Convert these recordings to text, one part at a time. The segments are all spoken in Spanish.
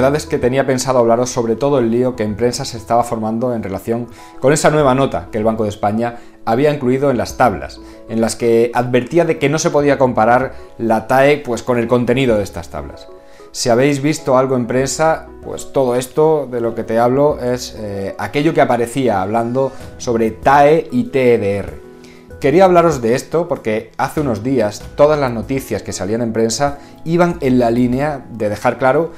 Verdad es que tenía pensado hablaros sobre todo el lío que en prensa se estaba formando en relación con esa nueva nota que el Banco de España había incluido en las tablas, en las que advertía de que no se podía comparar la TAE pues, con el contenido de estas tablas. Si habéis visto algo en prensa, pues todo esto de lo que te hablo es eh, aquello que aparecía hablando sobre TAE y TEDR. Quería hablaros de esto porque hace unos días todas las noticias que salían en prensa iban en la línea de dejar claro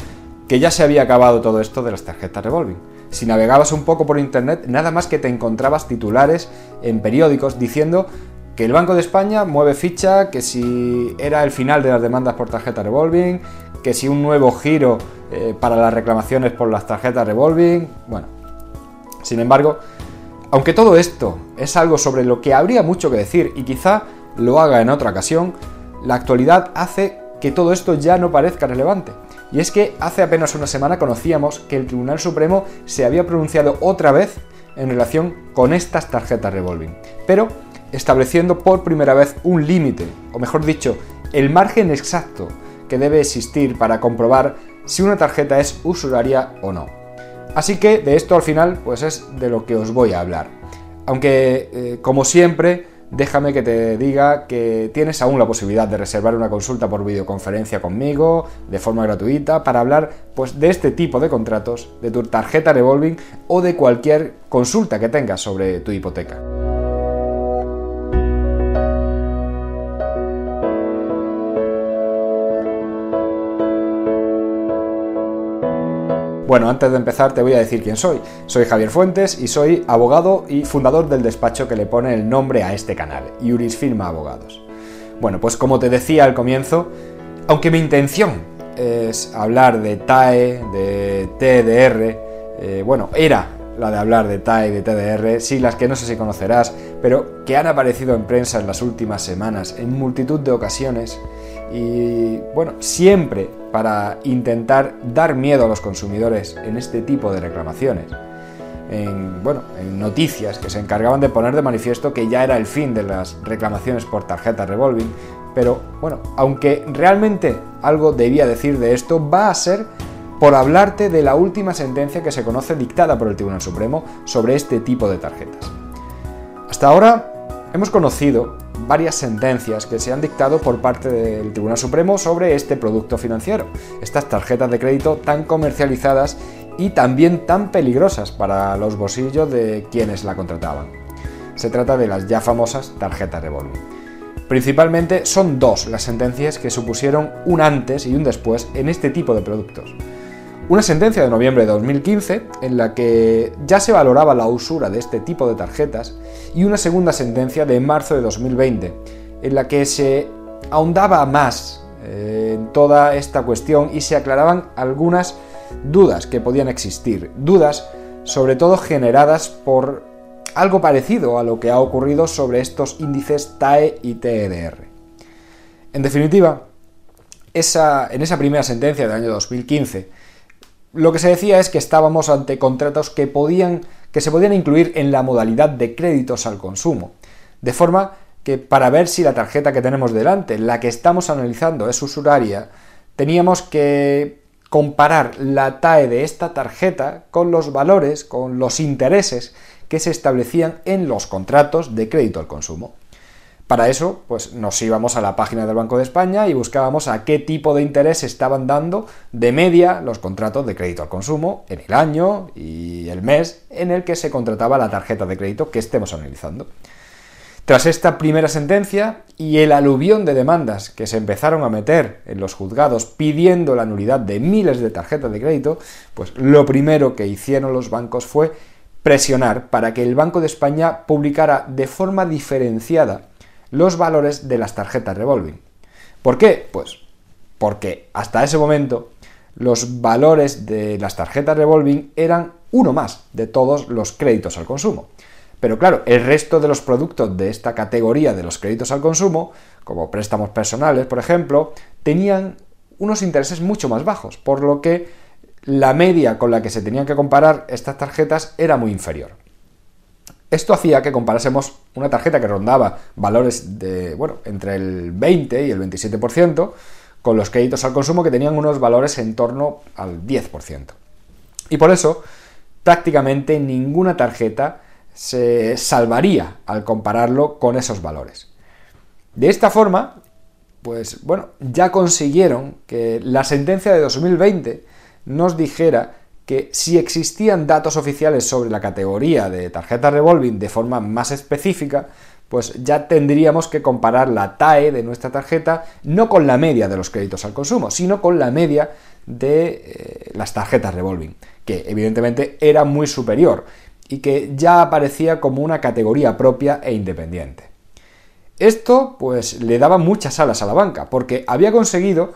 que ya se había acabado todo esto de las tarjetas revolving. Si navegabas un poco por internet, nada más que te encontrabas titulares en periódicos diciendo que el Banco de España mueve ficha, que si era el final de las demandas por tarjeta revolving, que si un nuevo giro eh, para las reclamaciones por las tarjetas revolving, bueno. Sin embargo, aunque todo esto es algo sobre lo que habría mucho que decir y quizá lo haga en otra ocasión, la actualidad hace que todo esto ya no parezca relevante. Y es que hace apenas una semana conocíamos que el Tribunal Supremo se había pronunciado otra vez en relación con estas tarjetas revolving, pero estableciendo por primera vez un límite, o mejor dicho, el margen exacto que debe existir para comprobar si una tarjeta es usuraria o no. Así que de esto al final pues es de lo que os voy a hablar. Aunque, eh, como siempre, déjame que te diga que tienes aún la posibilidad de reservar una consulta por videoconferencia conmigo de forma gratuita para hablar pues, de este tipo de contratos, de tu tarjeta revolving o de cualquier consulta que tengas sobre tu hipoteca. Bueno, antes de empezar te voy a decir quién soy. Soy Javier Fuentes y soy abogado y fundador del despacho que le pone el nombre a este canal, Iuris Firma Abogados. Bueno, pues como te decía al comienzo, aunque mi intención es hablar de TAE, de TDR, eh, bueno, era la de hablar de TAE de TDR, siglas que no sé si conocerás, pero que han aparecido en prensa en las últimas semanas en multitud de ocasiones y bueno, siempre para intentar dar miedo a los consumidores en este tipo de reclamaciones. En, bueno, en noticias que se encargaban de poner de manifiesto que ya era el fin de las reclamaciones por tarjeta revolving, pero bueno, aunque realmente algo debía decir de esto, va a ser por hablarte de la última sentencia que se conoce dictada por el Tribunal Supremo sobre este tipo de tarjetas. Hasta ahora hemos conocido varias sentencias que se han dictado por parte del Tribunal Supremo sobre este producto financiero, estas tarjetas de crédito tan comercializadas y también tan peligrosas para los bolsillos de quienes la contrataban. Se trata de las ya famosas tarjetas revolving. Principalmente son dos las sentencias que supusieron un antes y un después en este tipo de productos. Una sentencia de noviembre de 2015 en la que ya se valoraba la usura de este tipo de tarjetas y una segunda sentencia de marzo de 2020 en la que se ahondaba más eh, en toda esta cuestión y se aclaraban algunas dudas que podían existir, dudas sobre todo generadas por algo parecido a lo que ha ocurrido sobre estos índices TAE y TEDR. En definitiva, esa, en esa primera sentencia del año 2015, lo que se decía es que estábamos ante contratos que, podían, que se podían incluir en la modalidad de créditos al consumo, de forma que para ver si la tarjeta que tenemos delante, la que estamos analizando, es usuraria, teníamos que comparar la TAE de esta tarjeta con los valores, con los intereses que se establecían en los contratos de crédito al consumo. Para eso, pues nos íbamos a la página del Banco de España y buscábamos a qué tipo de interés estaban dando de media los contratos de crédito al consumo en el año y el mes en el que se contrataba la tarjeta de crédito que estemos analizando. Tras esta primera sentencia y el aluvión de demandas que se empezaron a meter en los juzgados pidiendo la nulidad de miles de tarjetas de crédito, pues lo primero que hicieron los bancos fue presionar para que el Banco de España publicara de forma diferenciada los valores de las tarjetas revolving. ¿Por qué? Pues porque hasta ese momento los valores de las tarjetas revolving eran uno más de todos los créditos al consumo. Pero claro, el resto de los productos de esta categoría de los créditos al consumo, como préstamos personales, por ejemplo, tenían unos intereses mucho más bajos, por lo que la media con la que se tenían que comparar estas tarjetas era muy inferior. Esto hacía que comparásemos una tarjeta que rondaba valores de, bueno, entre el 20 y el 27%, con los créditos al consumo que tenían unos valores en torno al 10%. Y por eso, prácticamente ninguna tarjeta se salvaría al compararlo con esos valores. De esta forma, pues bueno, ya consiguieron que la sentencia de 2020 nos dijera que si existían datos oficiales sobre la categoría de tarjeta revolving de forma más específica, pues ya tendríamos que comparar la TAE de nuestra tarjeta no con la media de los créditos al consumo, sino con la media de eh, las tarjetas revolving, que evidentemente era muy superior y que ya aparecía como una categoría propia e independiente. Esto pues le daba muchas alas a la banca, porque había conseguido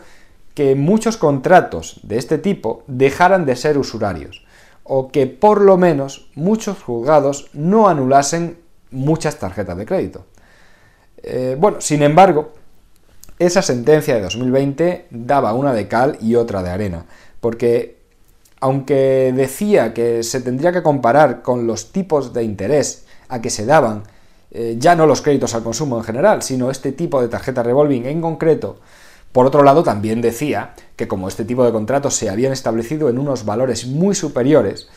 que muchos contratos de este tipo dejaran de ser usurarios, o que por lo menos muchos juzgados no anulasen muchas tarjetas de crédito. Eh, bueno, sin embargo, esa sentencia de 2020 daba una de cal y otra de arena, porque aunque decía que se tendría que comparar con los tipos de interés a que se daban, eh, ya no los créditos al consumo en general, sino este tipo de tarjeta revolving en concreto, por otro lado también decía que como este tipo de contratos se habían establecido en unos valores muy superiores,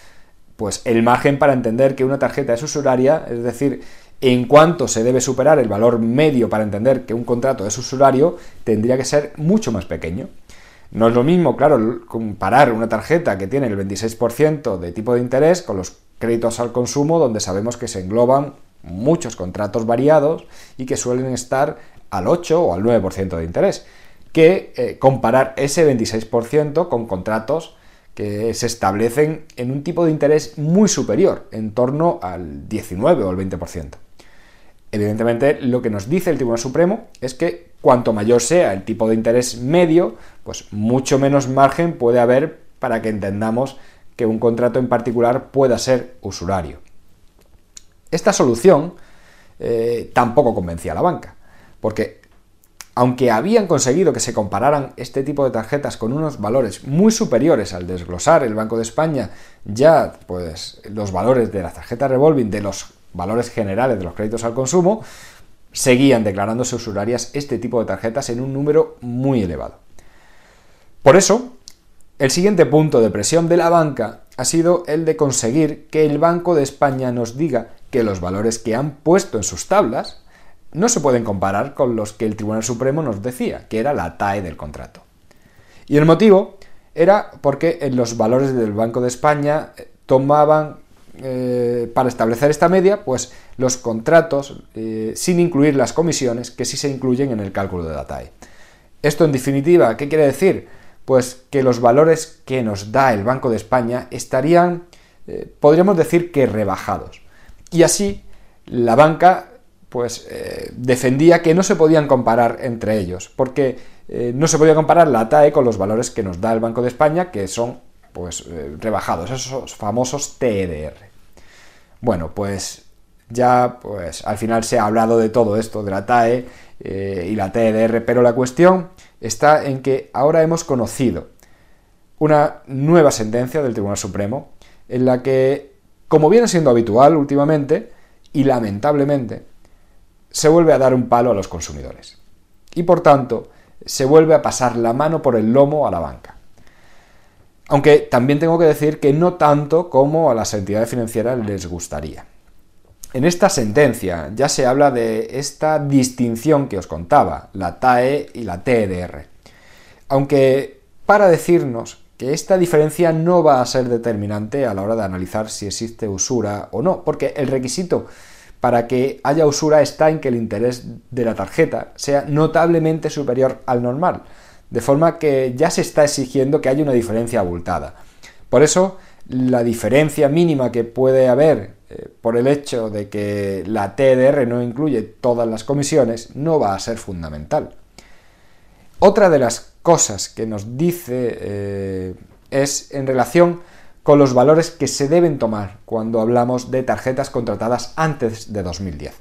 pues el margen para entender que una tarjeta es usuraria, es decir, en cuanto se debe superar el valor medio para entender que un contrato es usurario, tendría que ser mucho más pequeño. No es lo mismo, claro, comparar una tarjeta que tiene el 26% de tipo de interés con los créditos al consumo, donde sabemos que se engloban muchos contratos variados y que suelen estar al 8 o al 9% de interés, que eh, comparar ese 26% con contratos que se establecen en un tipo de interés muy superior, en torno al 19 o al 20%. Evidentemente, lo que nos dice el Tribunal Supremo es que cuanto mayor sea el tipo de interés medio, pues mucho menos margen puede haber para que entendamos que un contrato en particular pueda ser usurario. Esta solución eh, tampoco convencía a la banca, porque aunque habían conseguido que se compararan este tipo de tarjetas con unos valores muy superiores al desglosar el Banco de España ya pues los valores de la tarjeta revolving de los valores generales de los créditos al consumo, seguían declarándose usurarias este tipo de tarjetas en un número muy elevado. Por eso, el siguiente punto de presión de la banca ha sido el de conseguir que el Banco de España nos diga que los valores que han puesto en sus tablas no se pueden comparar con los que el Tribunal Supremo nos decía, que era la TAE del contrato. Y el motivo era porque en los valores del Banco de España eh, tomaban eh, para establecer esta media, pues los contratos eh, sin incluir las comisiones que sí se incluyen en el cálculo de la TAE. Esto en definitiva, ¿qué quiere decir? Pues que los valores que nos da el Banco de España estarían, podríamos decir que rebajados. Y así la banca pues defendía que no se podían comparar entre ellos, porque no se podía comparar la TAE con los valores que nos da el Banco de España, que son pues rebajados, esos famosos TEDR. Bueno, pues ya pues al final se ha hablado de todo esto, de la TAE eh, y la TEDR, pero la cuestión está en que ahora hemos conocido una nueva sentencia del Tribunal Supremo en la que, como viene siendo habitual últimamente, y lamentablemente, se vuelve a dar un palo a los consumidores. Y por tanto, se vuelve a pasar la mano por el lomo a la banca. Aunque también tengo que decir que no tanto como a las entidades financieras les gustaría. En esta sentencia ya se habla de esta distinción que os contaba, la TAE y la TEDR. Aunque para decirnos que esta diferencia no va a ser determinante a la hora de analizar si existe usura o no, porque el requisito para que haya usura está en que el interés de la tarjeta sea notablemente superior al normal, de forma que ya se está exigiendo que haya una diferencia abultada. Por eso, la diferencia mínima que puede haber eh, por el hecho de que la TDR no incluye todas las comisiones no va a ser fundamental. Otra de las cosas que nos dice eh, es en relación con los valores que se deben tomar cuando hablamos de tarjetas contratadas antes de 2010.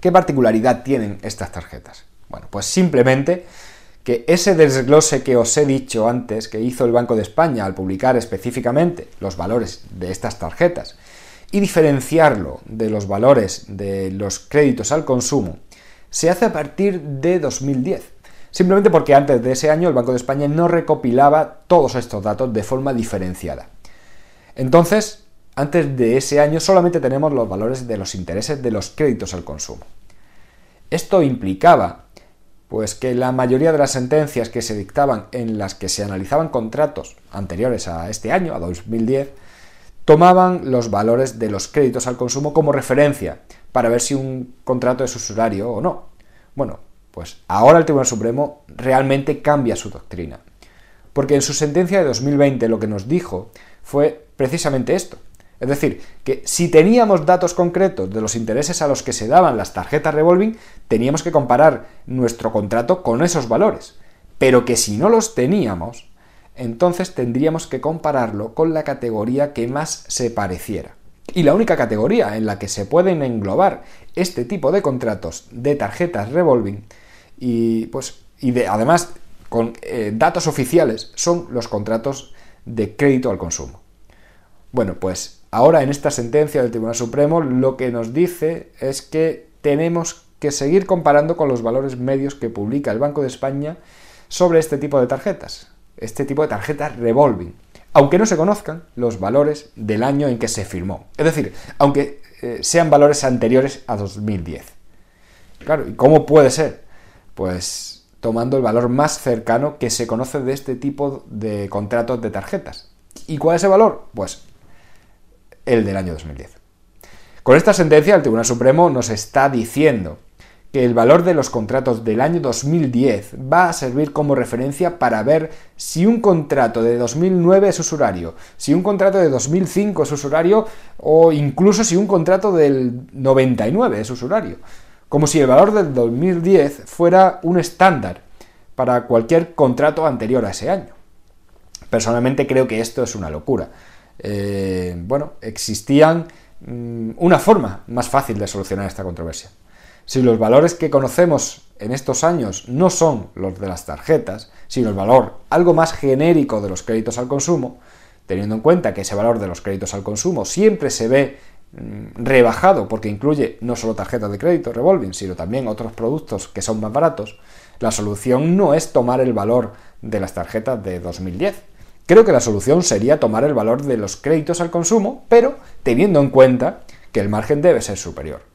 ¿Qué particularidad tienen estas tarjetas? Bueno, pues simplemente que ese desglose que os he dicho antes que hizo el Banco de España al publicar específicamente los valores de estas tarjetas y diferenciarlo de los valores de los créditos al consumo, se hace a partir de 2010. Simplemente porque antes de ese año el Banco de España no recopilaba todos estos datos de forma diferenciada. Entonces, antes de ese año solamente tenemos los valores de los intereses de los créditos al consumo. Esto implicaba pues que la mayoría de las sentencias que se dictaban en las que se analizaban contratos anteriores a este año, a 2010, tomaban los valores de los créditos al consumo como referencia para ver si un contrato es usurario o no. Bueno, pues ahora el Tribunal Supremo realmente cambia su doctrina, porque en su sentencia de 2020 lo que nos dijo fue precisamente esto. Es decir, que si teníamos datos concretos de los intereses a los que se daban las tarjetas revolving, teníamos que comparar nuestro contrato con esos valores. Pero que si no los teníamos, entonces tendríamos que compararlo con la categoría que más se pareciera. Y la única categoría en la que se pueden englobar este tipo de contratos de tarjetas revolving y pues y de, además con eh, datos oficiales son los contratos de crédito al consumo. Bueno, pues ahora en esta sentencia del Tribunal Supremo lo que nos dice es que tenemos que seguir comparando con los valores medios que publica el Banco de España sobre este tipo de tarjetas, este tipo de tarjetas revolving, aunque no se conozcan los valores del año en que se firmó. Es decir, aunque eh, sean valores anteriores a 2010. Claro, ¿y cómo puede ser? Pues tomando el valor más cercano que se conoce de este tipo de contratos de tarjetas. ¿Y cuál es el valor? Pues el del año 2010. Con esta sentencia, el Tribunal Supremo nos está diciendo que el valor de los contratos del año 2010 va a servir como referencia para ver si un contrato de 2009 es usurario, si un contrato de 2005 es usurario o incluso si un contrato del 99 es usurario. Como si el valor del 2010 fuera un estándar para cualquier contrato anterior a ese año. Personalmente creo que esto es una locura. Eh, bueno, existían mm, una forma más fácil de solucionar esta controversia. Si los valores que conocemos en estos años no son los de las tarjetas, sino el valor algo más genérico de los créditos al consumo, teniendo en cuenta que ese valor de los créditos al consumo siempre se ve rebajado porque incluye no solo tarjetas de crédito revolving, sino también otros productos que son más baratos, la solución no es tomar el valor de las tarjetas de 2010. Creo que la solución sería tomar el valor de los créditos al consumo, pero teniendo en cuenta que el margen debe ser superior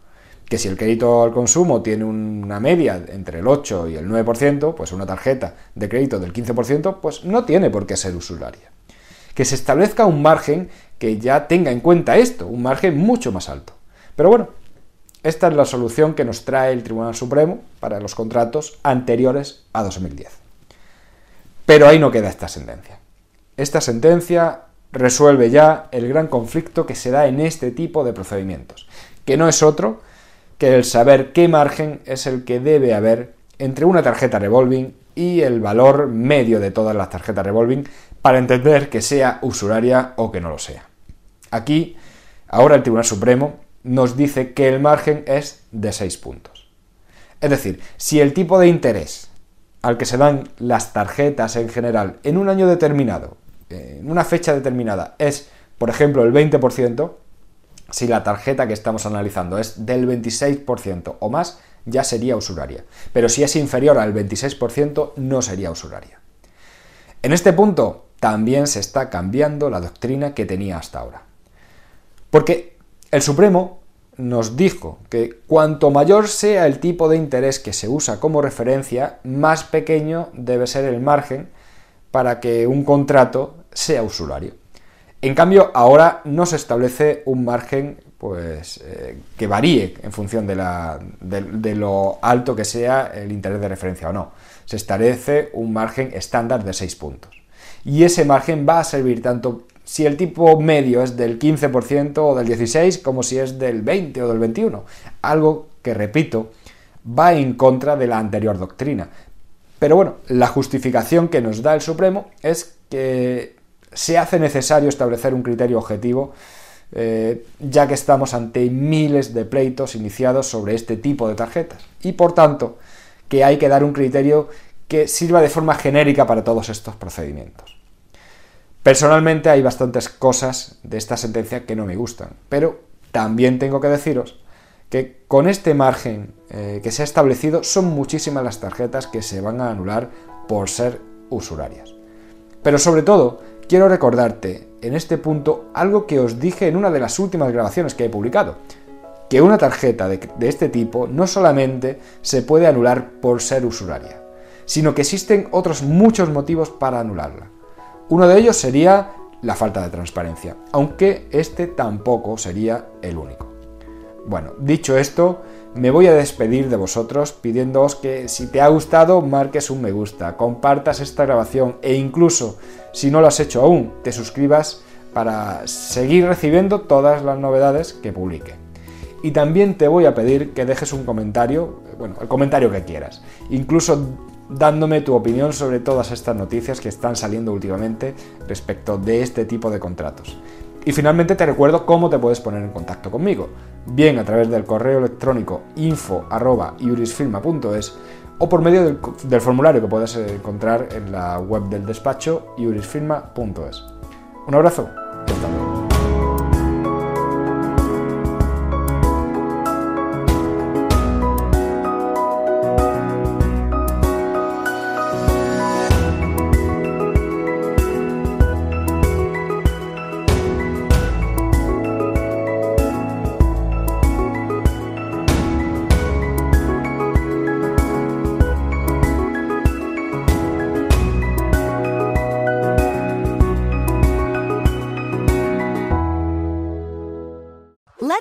que si el crédito al consumo tiene una media entre el 8 y el 9%, pues una tarjeta de crédito del 15%, pues no tiene por qué ser usuraria. Que se establezca un margen que ya tenga en cuenta esto, un margen mucho más alto. Pero bueno, esta es la solución que nos trae el Tribunal Supremo para los contratos anteriores a 2010. Pero ahí no queda esta sentencia. Esta sentencia resuelve ya el gran conflicto que se da en este tipo de procedimientos, que no es otro que el saber qué margen es el que debe haber entre una tarjeta revolving y el valor medio de todas las tarjetas revolving para entender que sea usuraria o que no lo sea. Aquí, ahora el Tribunal Supremo nos dice que el margen es de 6 puntos. Es decir, si el tipo de interés al que se dan las tarjetas en general en un año determinado, en una fecha determinada, es, por ejemplo, el 20%, si la tarjeta que estamos analizando es del 26% o más, ya sería usuraria. Pero si es inferior al 26%, no sería usuraria. En este punto también se está cambiando la doctrina que tenía hasta ahora. Porque el Supremo nos dijo que cuanto mayor sea el tipo de interés que se usa como referencia, más pequeño debe ser el margen para que un contrato sea usurario. En cambio, ahora no se establece un margen pues eh, que varíe en función de, de, lo alto que sea el interés de referencia o no. Se establece un margen estándar de 6 puntos. Y ese margen va a servir tanto si el tipo medio es del 15% o del 16% como si es del 20 o del 21. Algo que, repito, va en contra de la anterior doctrina. Pero bueno, la justificación que nos da el Supremo es que se hace necesario establecer un criterio objetivo eh, ya que estamos ante miles de pleitos iniciados sobre este tipo de tarjetas. Y por tanto, que hay que dar un criterio que sirva de forma genérica para todos estos procedimientos. Personalmente hay bastantes cosas de esta sentencia que no me gustan, pero también tengo que deciros que con este margen eh, que se ha establecido son muchísimas las tarjetas que se van a anular por ser usurarias. Pero sobre todo, quiero recordarte en este punto algo que os dije en una de las últimas grabaciones que he publicado, que una tarjeta de, de este tipo no solamente se puede anular por ser usuraria, sino que existen otros muchos motivos para anularla. Uno de ellos sería la falta de transparencia, aunque este tampoco sería el único. Bueno, dicho esto, me voy a despedir de vosotros pidiéndoos que si te ha gustado marques un me gusta, compartas esta grabación e incluso si no lo has hecho aún, te suscribas para seguir recibiendo todas las novedades que publique. Y también te voy a pedir que dejes un comentario, bueno, el comentario que quieras, incluso dándome tu opinión sobre todas estas noticias que están saliendo últimamente respecto de este tipo de contratos. Y finalmente te recuerdo cómo te puedes poner en contacto conmigo, bien a través del correo electrónico info.iurisfirma.es o por medio del, formulario que puedes encontrar en la web del despacho iurisfirma.es. Un abrazo